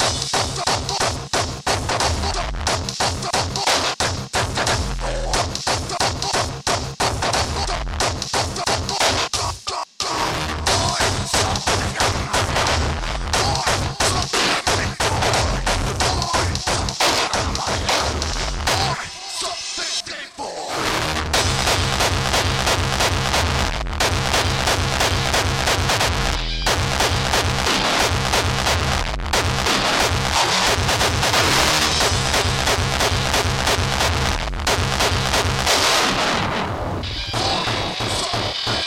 you you.